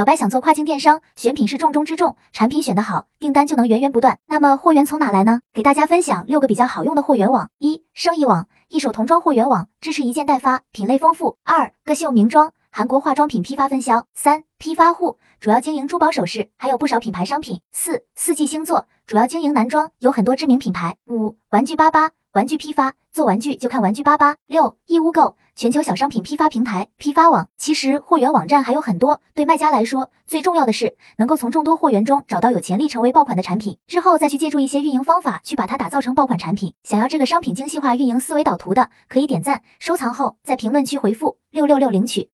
小白想做跨境电商，选品是重中之重，产品选得好，订单就能源源不断。那么货源从哪来呢？给大家分享六个比较好用的货源网：一、生意网，一手童装货源网，支持一件代发，品类丰富；二、个秀名妆。韩国化妆品批发分销，三批发户主要经营珠宝首饰，还有不少品牌商品。四四季星座主要经营男装，有很多知名品牌。五玩具八八玩具批发，做玩具就看玩具巴巴。六义乌购全球小商品批发平台批发网。其实货源网站还有很多，对卖家来说最重要的是能够从众多货源中找到有潜力成为爆款的产品，之后再去借助一些运营方法去把它打造成爆款产品。想要这个商品精细化运营思维导图的，可以点赞收藏后在评论区回复六六六领取。